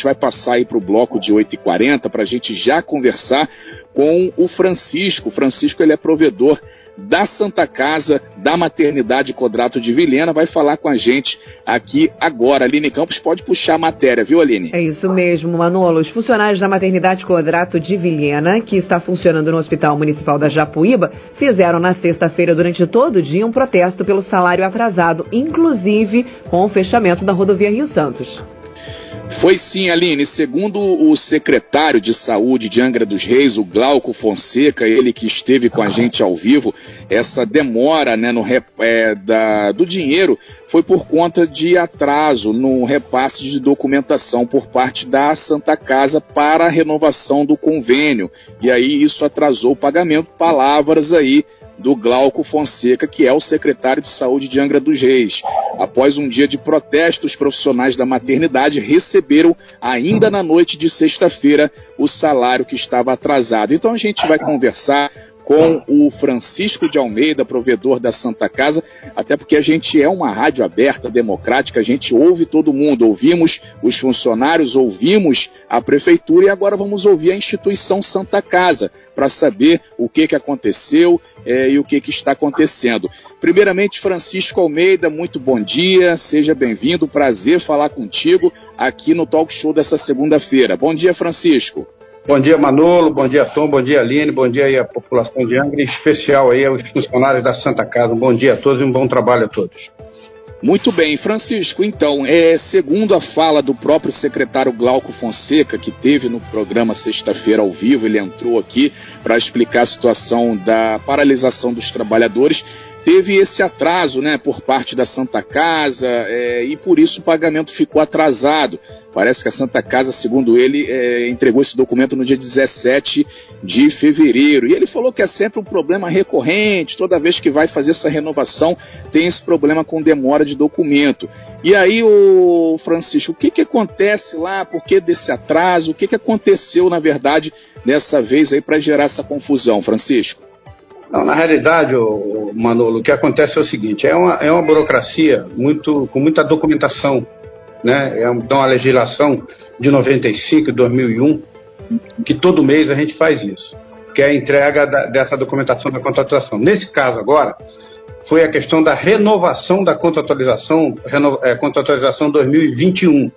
gente vai passar aí para o bloco de 8h40 para a gente já conversar com o Francisco. O Francisco ele é provedor da Santa Casa da Maternidade Quadrato de Vilhena, vai falar com a gente aqui agora. Aline Campos pode puxar a matéria, viu, Aline? É isso mesmo, Manolo. Os funcionários da Maternidade Quadrato de Vilhena, que está funcionando no Hospital Municipal da Japuíba, fizeram na sexta-feira, durante todo o dia, um protesto pelo salário atrasado, inclusive com o fechamento da rodovia Rio Santos. Foi sim, Aline. Segundo o secretário de saúde de Angra dos Reis, o Glauco Fonseca, ele que esteve com a gente ao vivo, essa demora né, no, é, da, do dinheiro foi por conta de atraso no repasse de documentação por parte da Santa Casa para a renovação do convênio. E aí isso atrasou o pagamento. Palavras aí do Glauco Fonseca, que é o secretário de saúde de Angra dos Reis. Após um dia de protesto, os profissionais da maternidade receberam, ainda na noite de sexta-feira, o salário que estava atrasado. Então a gente vai conversar com o Francisco de Almeida, provedor da Santa Casa, até porque a gente é uma rádio aberta, democrática, a gente ouve todo mundo, ouvimos os funcionários, ouvimos a prefeitura e agora vamos ouvir a instituição Santa Casa para saber o que, que aconteceu é, e o que, que está acontecendo. Primeiramente, Francisco Almeida, muito bom dia, seja bem-vindo, prazer falar contigo aqui no Talk Show dessa segunda-feira. Bom dia, Francisco. Bom dia, Manolo, bom dia, Tom, bom dia, Aline, bom dia aí à população de Angra, em especial aí aos funcionários da Santa Casa. Bom dia a todos e um bom trabalho a todos. Muito bem, Francisco. Então, é, segundo a fala do próprio secretário Glauco Fonseca, que teve no programa sexta-feira ao vivo, ele entrou aqui para explicar a situação da paralisação dos trabalhadores teve esse atraso né, por parte da Santa Casa é, e por isso o pagamento ficou atrasado. Parece que a Santa Casa, segundo ele, é, entregou esse documento no dia 17 de fevereiro. E ele falou que é sempre um problema recorrente, toda vez que vai fazer essa renovação, tem esse problema com demora de documento. E aí, o Francisco, o que, que acontece lá? Por que desse atraso? O que, que aconteceu, na verdade, dessa vez aí para gerar essa confusão, Francisco? Não, na realidade, o Manolo, o que acontece é o seguinte: é uma, é uma burocracia muito, com muita documentação. Né? É então, a legislação de 95 e 2001, que todo mês a gente faz isso, que é a entrega da, dessa documentação da contratação. Nesse caso agora, foi a questão da renovação da contratualização, reno, é, contratualização 2021.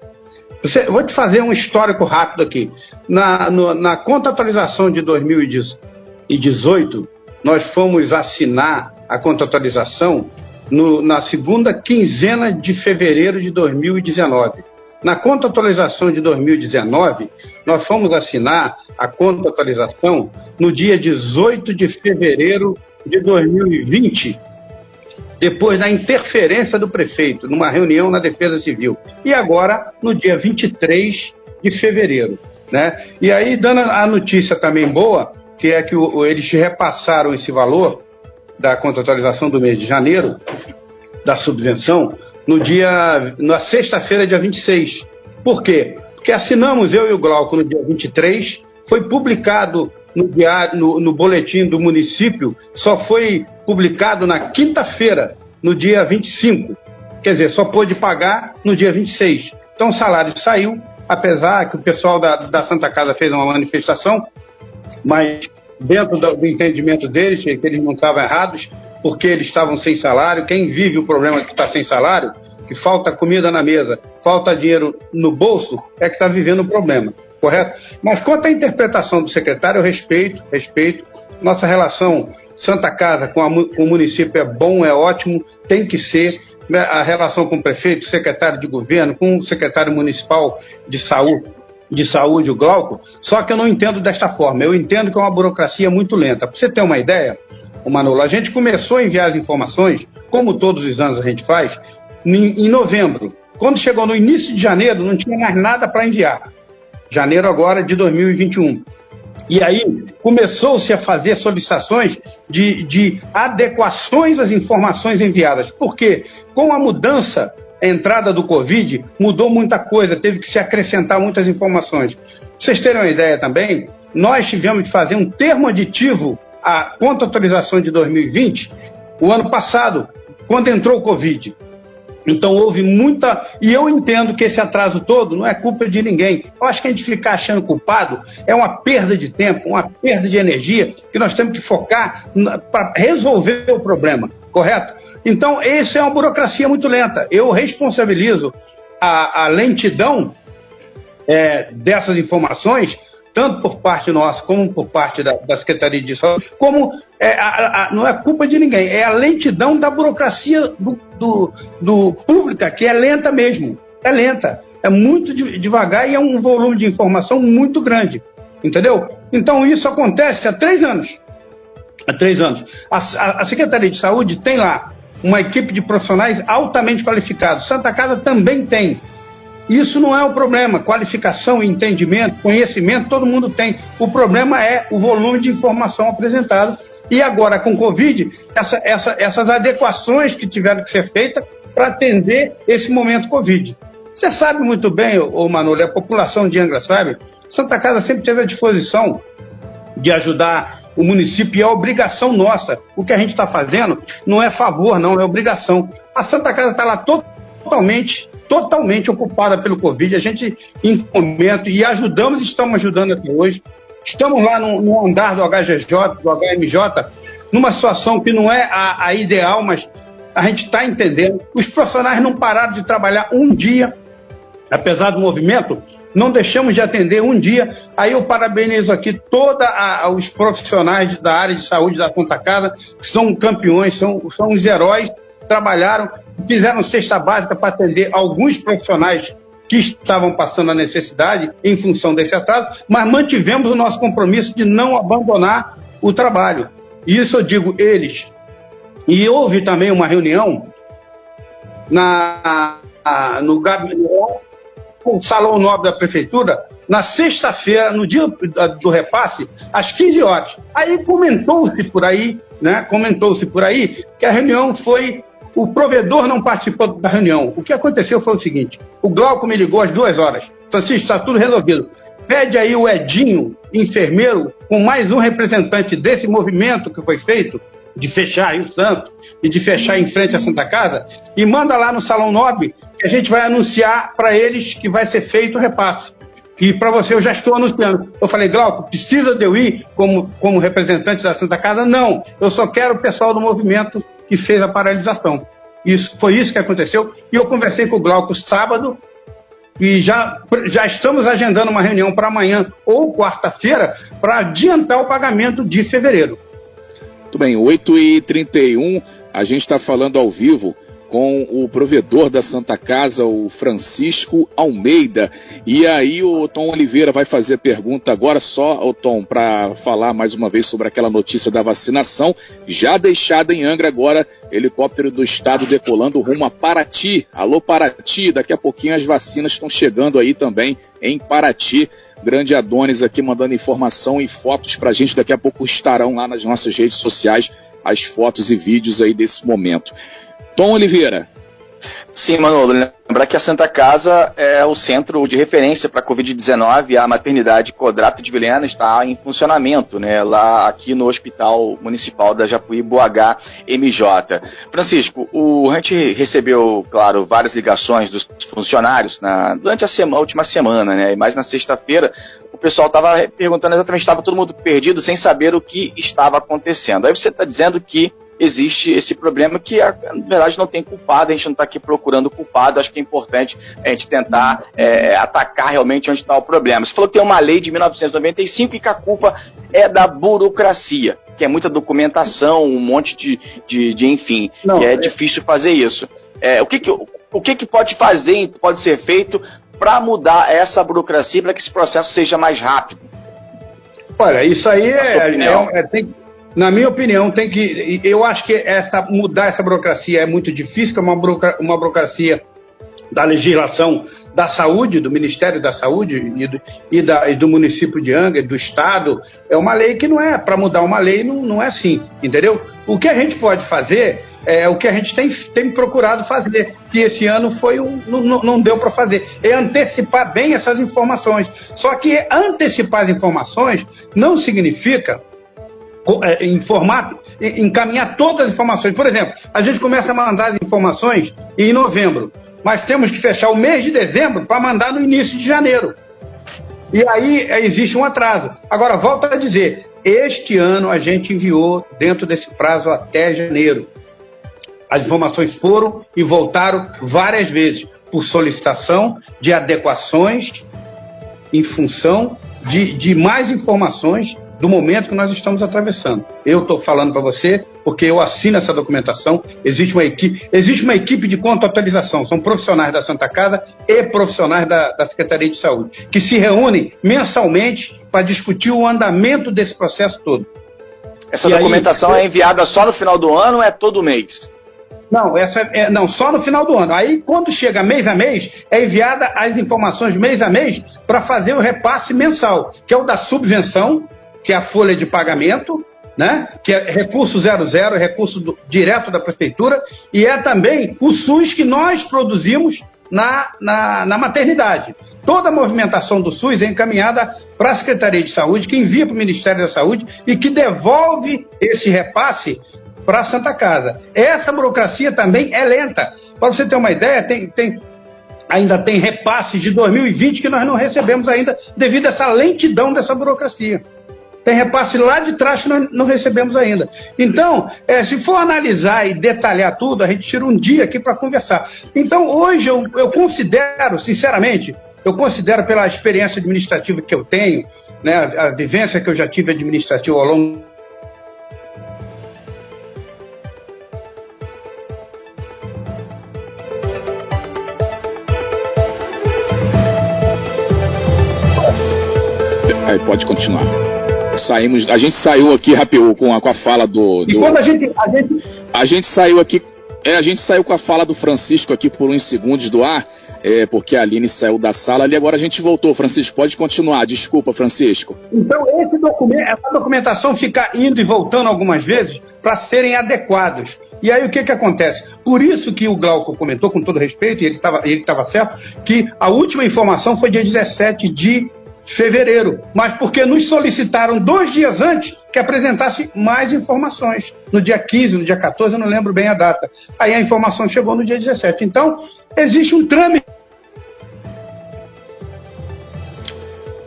Você, vou te fazer um histórico rápido aqui. Na, no, na contratualização de 2018, nós fomos assinar a contratualização no, na segunda quinzena de fevereiro de 2019. Na contratualização de 2019, nós fomos assinar a contratualização no dia 18 de fevereiro de 2020, depois da interferência do prefeito numa reunião na Defesa Civil. E agora, no dia 23 de fevereiro. Né? E aí, dando a notícia também boa, que é que o, eles repassaram esse valor da contratualização do mês de janeiro, da subvenção, no dia, na sexta-feira, dia 26. Por quê? Porque assinamos eu e o Glauco no dia 23, foi publicado no, diário, no, no boletim do município, só foi publicado na quinta-feira, no dia 25. Quer dizer, só pôde pagar no dia 26. Então o salário saiu, apesar que o pessoal da, da Santa Casa fez uma manifestação, mas dentro do, entendimento deles, que eles não estavam errados, porque eles estavam sem salário. Quem vive o problema que está sem salário, que falta comida na mesa, falta dinheiro no bolso, é que está vivendo o problema, correto? Mas quanto à interpretação do secretário, eu respeito, respeito. Nossa relação Santa Casa com, a, com o município é bom, é ótimo, tem que ser. A relação com o prefeito, secretário de governo, com o secretário municipal de saúde, de saúde, o Glauco, só que eu não entendo desta forma. Eu entendo que é uma burocracia muito lenta. Para você ter uma ideia, o Manolo, a gente começou a enviar as informações, como todos os anos a gente faz, em, em novembro. Quando chegou no início de janeiro, não tinha mais nada para enviar. Janeiro agora de 2021. E aí começou-se a fazer solicitações de, de adequações às informações enviadas. Porque com a mudança entrada do Covid mudou muita coisa, teve que se acrescentar muitas informações. Pra vocês terem uma ideia também, nós tivemos de fazer um termo aditivo à conta atualização de 2020 o ano passado, quando entrou o Covid. Então houve muita. E eu entendo que esse atraso todo não é culpa de ninguém. Eu acho que a gente ficar achando culpado é uma perda de tempo, uma perda de energia que nós temos que focar para resolver o problema, correto? Então, isso é uma burocracia muito lenta. Eu responsabilizo a, a lentidão é, dessas informações tanto por parte nossa como por parte da, da Secretaria de Saúde, como é, a, a, não é culpa de ninguém, é a lentidão da burocracia do, do, do pública, que é lenta mesmo. É lenta. É muito de, devagar e é um volume de informação muito grande. Entendeu? Então isso acontece há três anos. Há três anos. A, a, a Secretaria de Saúde tem lá uma equipe de profissionais altamente qualificados. Santa Casa também tem. Isso não é o problema. Qualificação, entendimento, conhecimento, todo mundo tem. O problema é o volume de informação apresentado. E agora, com Covid, essa, essa, essas adequações que tiveram que ser feitas para atender esse momento Covid. Você sabe muito bem, ô Manolo, a população de Angra sabe, Santa Casa sempre teve a disposição de ajudar o município e é obrigação nossa. O que a gente está fazendo não é favor, não, é obrigação. A Santa Casa está lá totalmente totalmente ocupada pelo Covid. A gente, em momento, e ajudamos, estamos ajudando até hoje. Estamos lá no, no andar do HGJ, do HMJ, numa situação que não é a, a ideal, mas a gente está entendendo. Os profissionais não pararam de trabalhar um dia, apesar do movimento, não deixamos de atender um dia. Aí eu parabenizo aqui todos os profissionais da área de saúde da Conta Casa, que são campeões, são, são os heróis, trabalharam fizeram cesta básica para atender alguns profissionais que estavam passando a necessidade em função desse atraso, mas mantivemos o nosso compromisso de não abandonar o trabalho. Isso eu digo eles. E houve também uma reunião na, no gabinete, no Salão Nobre da Prefeitura, na sexta-feira, no dia do repasse, às 15 horas. Aí comentou-se por aí, né? Comentou-se por aí que a reunião foi o provedor não participou da reunião. O que aconteceu foi o seguinte: o Glauco me ligou às duas horas. Francisco, está tudo resolvido. Pede aí o Edinho, enfermeiro, com mais um representante desse movimento que foi feito, de fechar Rio Santo e de fechar em frente à Santa Casa, e manda lá no Salão Nobre que a gente vai anunciar para eles que vai ser feito o repasse. E para você eu já estou anunciando. Eu falei, Glauco, precisa de eu ir como, como representante da Santa Casa? Não, eu só quero o pessoal do movimento que fez a paralisação. Isso, foi isso que aconteceu. E eu conversei com o Glauco sábado e já, já estamos agendando uma reunião para amanhã ou quarta-feira para adiantar o pagamento de fevereiro. Muito bem, 8h31, a gente está falando ao vivo com o provedor da Santa Casa, o Francisco Almeida. E aí o Tom Oliveira vai fazer pergunta agora só, o Tom, para falar mais uma vez sobre aquela notícia da vacinação, já deixada em Angra agora, helicóptero do estado decolando rumo a Paraty. Alô Paraty, daqui a pouquinho as vacinas estão chegando aí também em Paraty. Grande Adonis aqui mandando informação e fotos para a gente. Daqui a pouco estarão lá nas nossas redes sociais as fotos e vídeos aí desse momento. Tom Oliveira. Sim, Manolo, lembrar que a Santa Casa é o centro de referência para a Covid-19, a maternidade Codrato de Vilhena está em funcionamento, né, lá aqui no Hospital Municipal da Japuí, Boh MJ. Francisco, o, a gente recebeu, claro, várias ligações dos funcionários na, durante a, sema, a última semana, né, mas na sexta-feira o pessoal estava perguntando exatamente, estava todo mundo perdido, sem saber o que estava acontecendo. Aí você está dizendo que existe esse problema que, na verdade, não tem culpado, a gente não está aqui procurando culpado, acho que é importante a gente tentar é, atacar realmente onde está o problema. Você falou que tem uma lei de 1995 e que a culpa é da burocracia, que é muita documentação, um monte de, de, de enfim, não, que é, é, difícil fazer isso. É, o que, que, o que, que pode fazer, pode ser feito para mudar essa burocracia, para que esse processo seja mais rápido? Olha, isso aí é, é, é, tem, na minha opinião, tem que. Eu acho que essa, mudar essa burocracia é muito difícil, é uma, uma burocracia da legislação da saúde, do Ministério da Saúde e do, e da, e do município de Angra, do Estado. É uma lei que não é, para mudar uma lei, não, não é assim, entendeu? O que a gente pode fazer é o que a gente tem, tem procurado fazer, que esse ano foi um, não, não deu para fazer, é antecipar bem essas informações. Só que antecipar as informações não significa informar, encaminhar todas as informações. Por exemplo, a gente começa a mandar as informações em novembro, mas temos que fechar o mês de dezembro para mandar no início de janeiro. E aí é, existe um atraso. Agora, volto a dizer, este ano a gente enviou dentro desse prazo até janeiro. As informações foram e voltaram várias vezes por solicitação de adequações em função de, de mais informações do momento que nós estamos atravessando. Eu estou falando para você porque eu assino essa documentação. Existe uma equipe, existe uma equipe de contabilização, são profissionais da Santa Casa e profissionais da, da Secretaria de Saúde, que se reúnem mensalmente para discutir o andamento desse processo todo. Essa e documentação aí, é enviada só no final do ano ou é todo mês? Não, essa é, não, só no final do ano. Aí, quando chega mês a mês, é enviada as informações mês a mês para fazer o repasse mensal, que é o da subvenção, que é a folha de pagamento, né? que é recurso 00, recurso do, direto da prefeitura, e é também o SUS que nós produzimos na, na, na maternidade. Toda a movimentação do SUS é encaminhada para a Secretaria de Saúde, que envia para o Ministério da Saúde e que devolve esse repasse para a Santa Casa. Essa burocracia também é lenta. Para você ter uma ideia, tem, tem, ainda tem repasses de 2020 que nós não recebemos ainda devido a essa lentidão dessa burocracia. Tem repasse lá de trás que nós não recebemos ainda. Então, é, se for analisar e detalhar tudo, a gente tira um dia aqui para conversar. Então, hoje eu, eu considero, sinceramente, eu considero pela experiência administrativa que eu tenho, né, a, a vivência que eu já tive administrativa ao longo Aí pode continuar. Saímos, a gente saiu aqui, Rapiu, com a, com a fala do, do. E quando a gente, a gente. A gente saiu aqui. É, a gente saiu com a fala do Francisco aqui por uns segundos do ar, é, porque a Aline saiu da sala ali, agora a gente voltou. Francisco, pode continuar. Desculpa, Francisco. Então, esse documento, essa documentação fica indo e voltando algumas vezes para serem adequados. E aí o que, que acontece? Por isso que o Glauco comentou, com todo respeito, e ele estava ele certo, que a última informação foi dia 17 de fevereiro, mas porque nos solicitaram dois dias antes que apresentasse mais informações. No dia 15, no dia 14, eu não lembro bem a data. Aí a informação chegou no dia 17. Então, existe um trâmite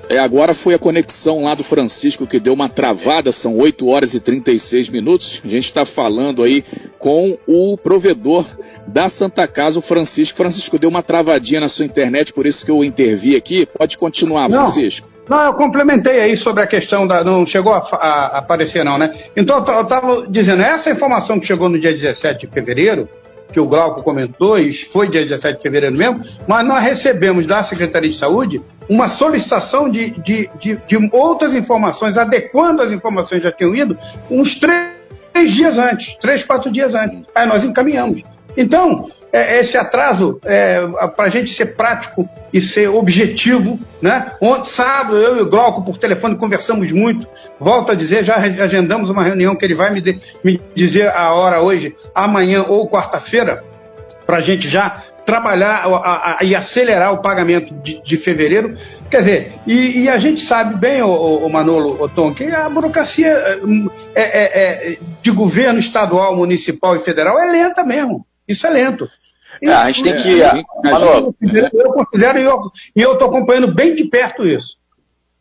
É, agora foi a conexão lá do Francisco que deu uma travada, são 8 horas e 36 minutos. A gente está falando aí com o provedor da Santa Casa, o Francisco. Francisco deu uma travadinha na sua internet, por isso que eu intervi aqui. Pode continuar, não, Francisco. Não, eu complementei aí sobre a questão da. Não chegou a, a, aparecer, não, né? Então eu estava dizendo, essa informação que chegou no dia 17 de fevereiro que o Glauco comentou, e foi dia 17 de fevereiro mesmo, mas nós recebemos da Secretaria de Saúde uma solicitação de, de, de, de outras informações, adequando as informações que já tinham ido, uns três, dias antes, três, quatro dias antes. Aí nós encaminhamos. Então, é, esse atraso, é, para a gente ser prático e ser objetivo, né? Ontem, sábado, eu e o Glauco por telefone conversamos muito. Volto a dizer, já agendamos uma reunião que ele vai me, de, me dizer a hora hoje, amanhã ou quarta-feira, para a gente já trabalhar a, a, e acelerar o pagamento de, de fevereiro. Quer dizer, e, e, a gente sabe bem, o, o Manolo, o Tom, que a burocracia é, é, é, de governo estadual, municipal e federal é lenta mesmo. Isso é lento. É, a gente tem que. É, Manolo, eu considero, e eu estou acompanhando bem de perto isso.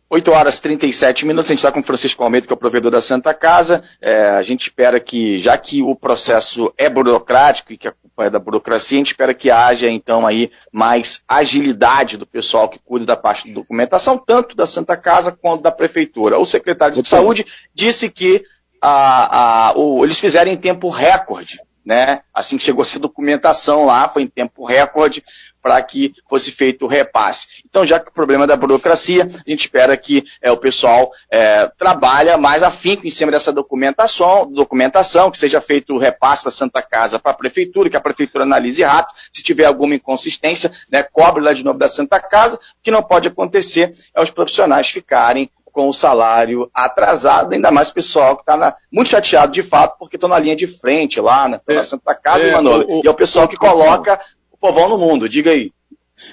8 horas e 37 minutos, a gente está com o Francisco Almeida, que é o provedor da Santa Casa. É, a gente espera que, já que o processo é burocrático e que a culpa é da burocracia, a gente espera que haja, então, aí mais agilidade do pessoal que cuida da parte de documentação, tanto da Santa Casa quanto da Prefeitura. O secretário de Saúde disse que a, a, o, eles fizeram em tempo recorde né? Assim que chegou essa documentação lá, foi em tempo recorde para que fosse feito o repasse. Então, já que o problema é da burocracia, a gente espera que é, o pessoal é, trabalhe mais afinco em cima dessa documentação, documentação, que seja feito o repasse da Santa Casa para a prefeitura, que a prefeitura analise rápido, se tiver alguma inconsistência, né, cobre lá de novo da Santa Casa. O que não pode acontecer é os profissionais ficarem com o salário atrasado, ainda mais o pessoal que está muito chateado de fato, porque estão na linha de frente lá, na, é, Santa Casa, é, Manolo. E é o pessoal que coloca o povão no mundo, diga aí.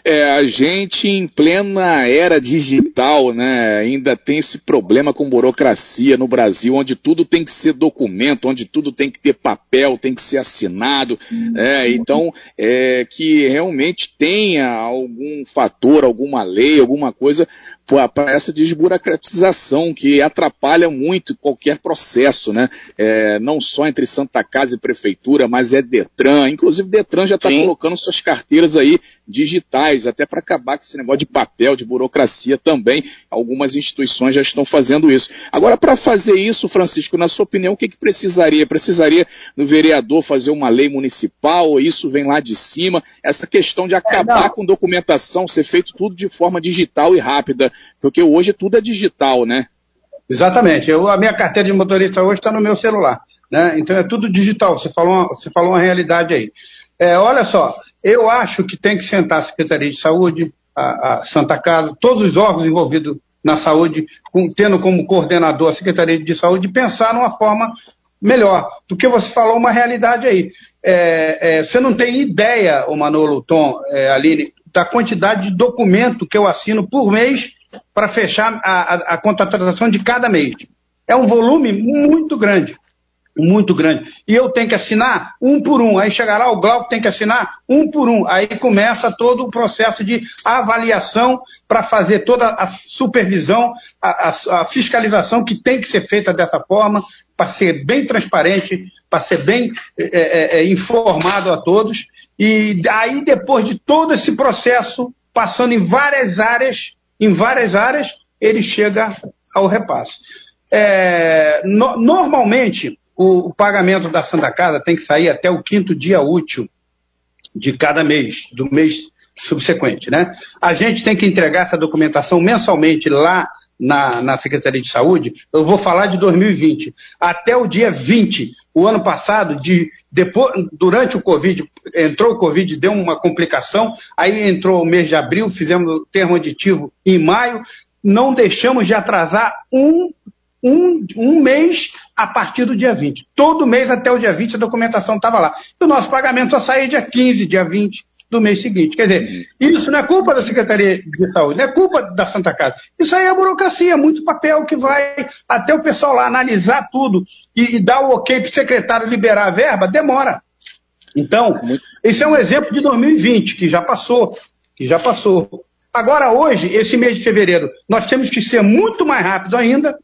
É, a gente em plena era digital, né, ainda tem esse problema com burocracia no Brasil, onde tudo tem que ser documento, onde tudo tem que ter papel, tem que ser assinado, é, então é, que realmente tenha algum fator, alguma lei, alguma coisa para essa desburocratização que atrapalha muito qualquer processo, né? É, não só entre Santa Casa e Prefeitura, mas é Detran. Inclusive, Detran já está colocando suas carteiras aí digitais, até para acabar com esse negócio de papel, de burocracia também. Algumas instituições já estão fazendo isso. Agora, para fazer isso, Francisco, na sua opinião, o que, que precisaria? Precisaria do vereador fazer uma lei municipal, ou isso vem lá de cima? Essa questão de acabar é, com documentação, ser feito tudo de forma digital e rápida porque hoje tudo é digital, né? Exatamente. Eu, a minha carteira de motorista hoje está no meu celular. Né? Então é tudo digital. Você falou uma, você falou uma realidade aí. É, olha só, eu acho que tem que sentar a Secretaria de Saúde, a, a Santa Casa, todos os órgãos envolvidos na saúde, com, tendo como coordenador a Secretaria de Saúde, pensar numa forma melhor. Porque você falou uma realidade aí. É, é, você não tem ideia, o Manolo, Tom, é, Aline, da quantidade de documento que eu assino por mês para fechar a, a, a contratação de cada mês. É um volume muito grande muito grande. E eu tenho que assinar um por um. Aí chega lá, o Glauco tem que assinar um por um. Aí começa todo o processo de avaliação para fazer toda a supervisão, a, a, a, fiscalização que tem que ser feita dessa forma, para ser bem transparente, para ser bem é, é, é, informado a todos. E aí, depois de todo esse processo, passando em várias áreas, em várias áreas, ele chega ao repasse. É, no, normalmente, o, o, pagamento da Santa Casa tem que sair até o quinto dia útil de cada mês, do mês subsequente, né? A gente tem que entregar essa documentação mensalmente lá na, na Secretaria de Saúde. Eu vou falar de 2020. Até o dia 20, o ano passado, de, depois, durante o Covid, entrou o Covid, deu uma complicação, aí entrou o mês de abril, fizemos o termo aditivo em maio, não deixamos de atrasar um, um, um mês a partir do dia 20. Todo mês até o dia 20 a documentação estava lá. E o nosso pagamento só saía dia 15, dia 20 do mês seguinte. Quer dizer, isso não é culpa da Secretaria de Saúde, não é culpa da Santa Casa. Isso aí é burocracia, muito papel que vai até o pessoal lá analisar tudo e, e dar o ok para o secretário liberar a verba, demora. Então, esse é um exemplo de 2020, que já passou, que já passou. Agora, hoje, esse mês de fevereiro, nós temos que ser muito mais rápido ainda,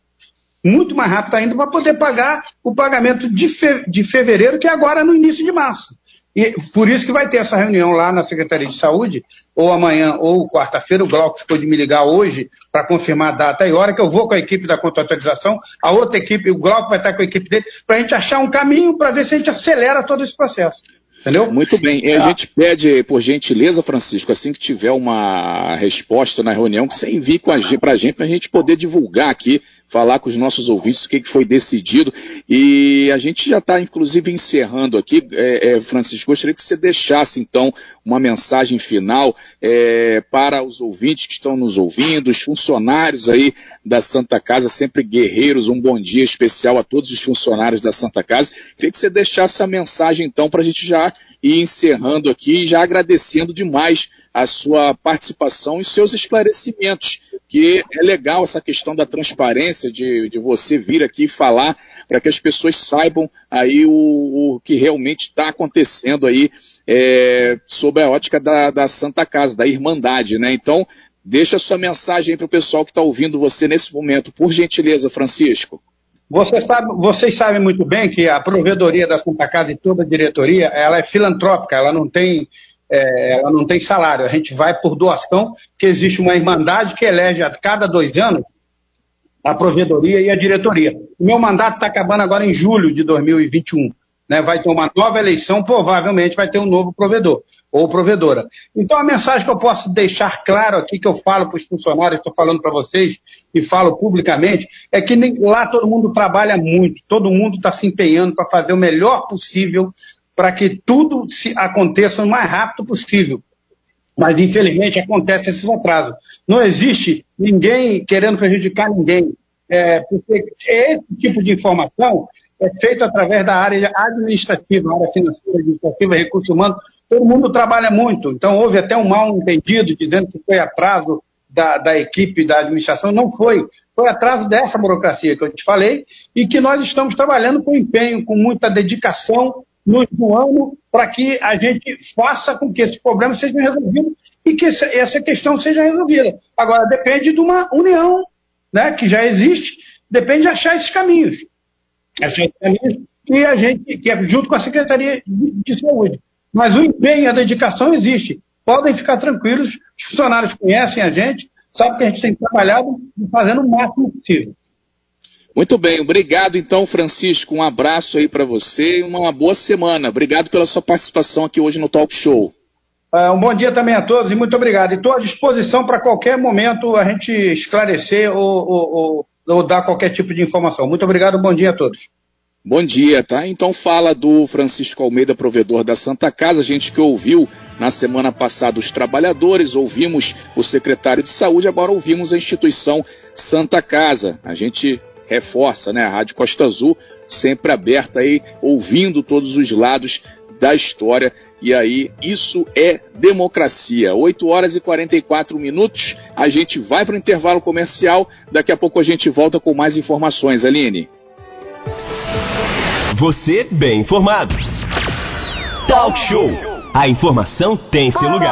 muito mais rápido ainda, para poder pagar o pagamento de, fe de fevereiro, que é agora no início de março. E por isso que vai ter essa reunião lá na Secretaria de Saúde, ou amanhã ou quarta-feira. O Glauco ficou de me ligar hoje para confirmar a data e hora que eu vou com a equipe da contratualização. A outra equipe, o Glauco vai estar com a equipe dele, para a gente achar um caminho para ver se a gente acelera todo esse processo. Entendeu? Muito bem. E a ah. gente pede, por gentileza, Francisco, assim que tiver uma resposta na reunião, que você envie para a gente, para a gente poder divulgar aqui falar com os nossos ouvintes o que, foi decidido. E a gente já está, inclusive, encerrando aqui. É, é, Francisco, gostaria que você deixasse, então, uma mensagem final é, para os ouvintes que estão nos ouvindo, os funcionários aí da Santa Casa, sempre guerreiros. Um bom dia especial a todos os funcionários da Santa Casa. Queria que você deixasse a mensagem, então, para a gente já ir encerrando aqui, já agradecendo demais a sua participação e seus esclarecimentos, que é legal essa questão da transparência, de, de você vir aqui falar, para que as pessoas saibam aí o, o que realmente está acontecendo aí é, sob a ótica da, da Santa Casa, da Irmandade, né? Então, deixa sua mensagem para o pessoal que está ouvindo você nesse momento, por gentileza, Francisco. Você sabe, vocês sabem muito bem que a provedoria da Santa Casa e toda a diretoria, ela é filantrópica, ela não tem é, ela não tem salário. A gente vai por doação, que existe uma irmandade que elege a cada dois anos a provedoria e a diretoria. O meu mandato está acabando agora em julho de 2021. Né? Vai ter uma nova eleição, provavelmente vai ter um novo provedor ou provedora. Então a mensagem que eu posso deixar claro aqui, que eu falo para os funcionários, estou falando para vocês e falo publicamente, é que lá todo mundo trabalha muito, todo mundo está se empenhando para fazer o melhor possível para que tudo se aconteça o mais rápido possível. Mas, infelizmente, acontece esses atrasos. Não existe ninguém querendo prejudicar ninguém. É, porque esse tipo de informação é feito através da área administrativa, área financeira, administrativa, recursos humanos. Todo mundo trabalha muito. Então, houve até um mal entendido dizendo que foi atraso da, da equipe da administração. Não foi. Foi atraso dessa burocracia que eu te falei e que nós estamos trabalhando com empenho, com muita dedicação nos doando para que a gente faça com que esses problemas sejam resolvidos e que essa questão seja resolvida. Agora, depende de uma união né, que já existe, depende de achar esses caminhos. Achar esses caminhos e a gente, que é junto com a Secretaria de, de Saúde. Mas o empenho e a dedicação existe. Podem ficar tranquilos, os funcionários conhecem a gente, sabem que a gente tem trabalhado fazendo o máximo possível. Muito bem, obrigado então, Francisco. Um abraço aí para você e uma boa semana. Obrigado pela sua participação aqui hoje no Talk Show. Uh, um bom dia também a todos e muito obrigado. Estou à disposição para qualquer momento a gente esclarecer ou, ou, ou, ou, dar qualquer tipo de informação. Muito obrigado, bom dia a todos. Bom dia, tá? Então fala do Francisco Almeida, provedor da Santa Casa, a gente que ouviu na semana passada os trabalhadores, ouvimos o secretário de saúde, agora ouvimos a instituição Santa Casa. A gente reforça, né? A Rádio Costa Azul sempre aberta aí, ouvindo todos os lados da história. E aí, isso é democracia. 8 horas e 44 minutos. A gente vai para o intervalo comercial. Daqui a pouco a gente volta com mais informações. Aline. Você bem informado. Talk Show. A informação tem seu lugar.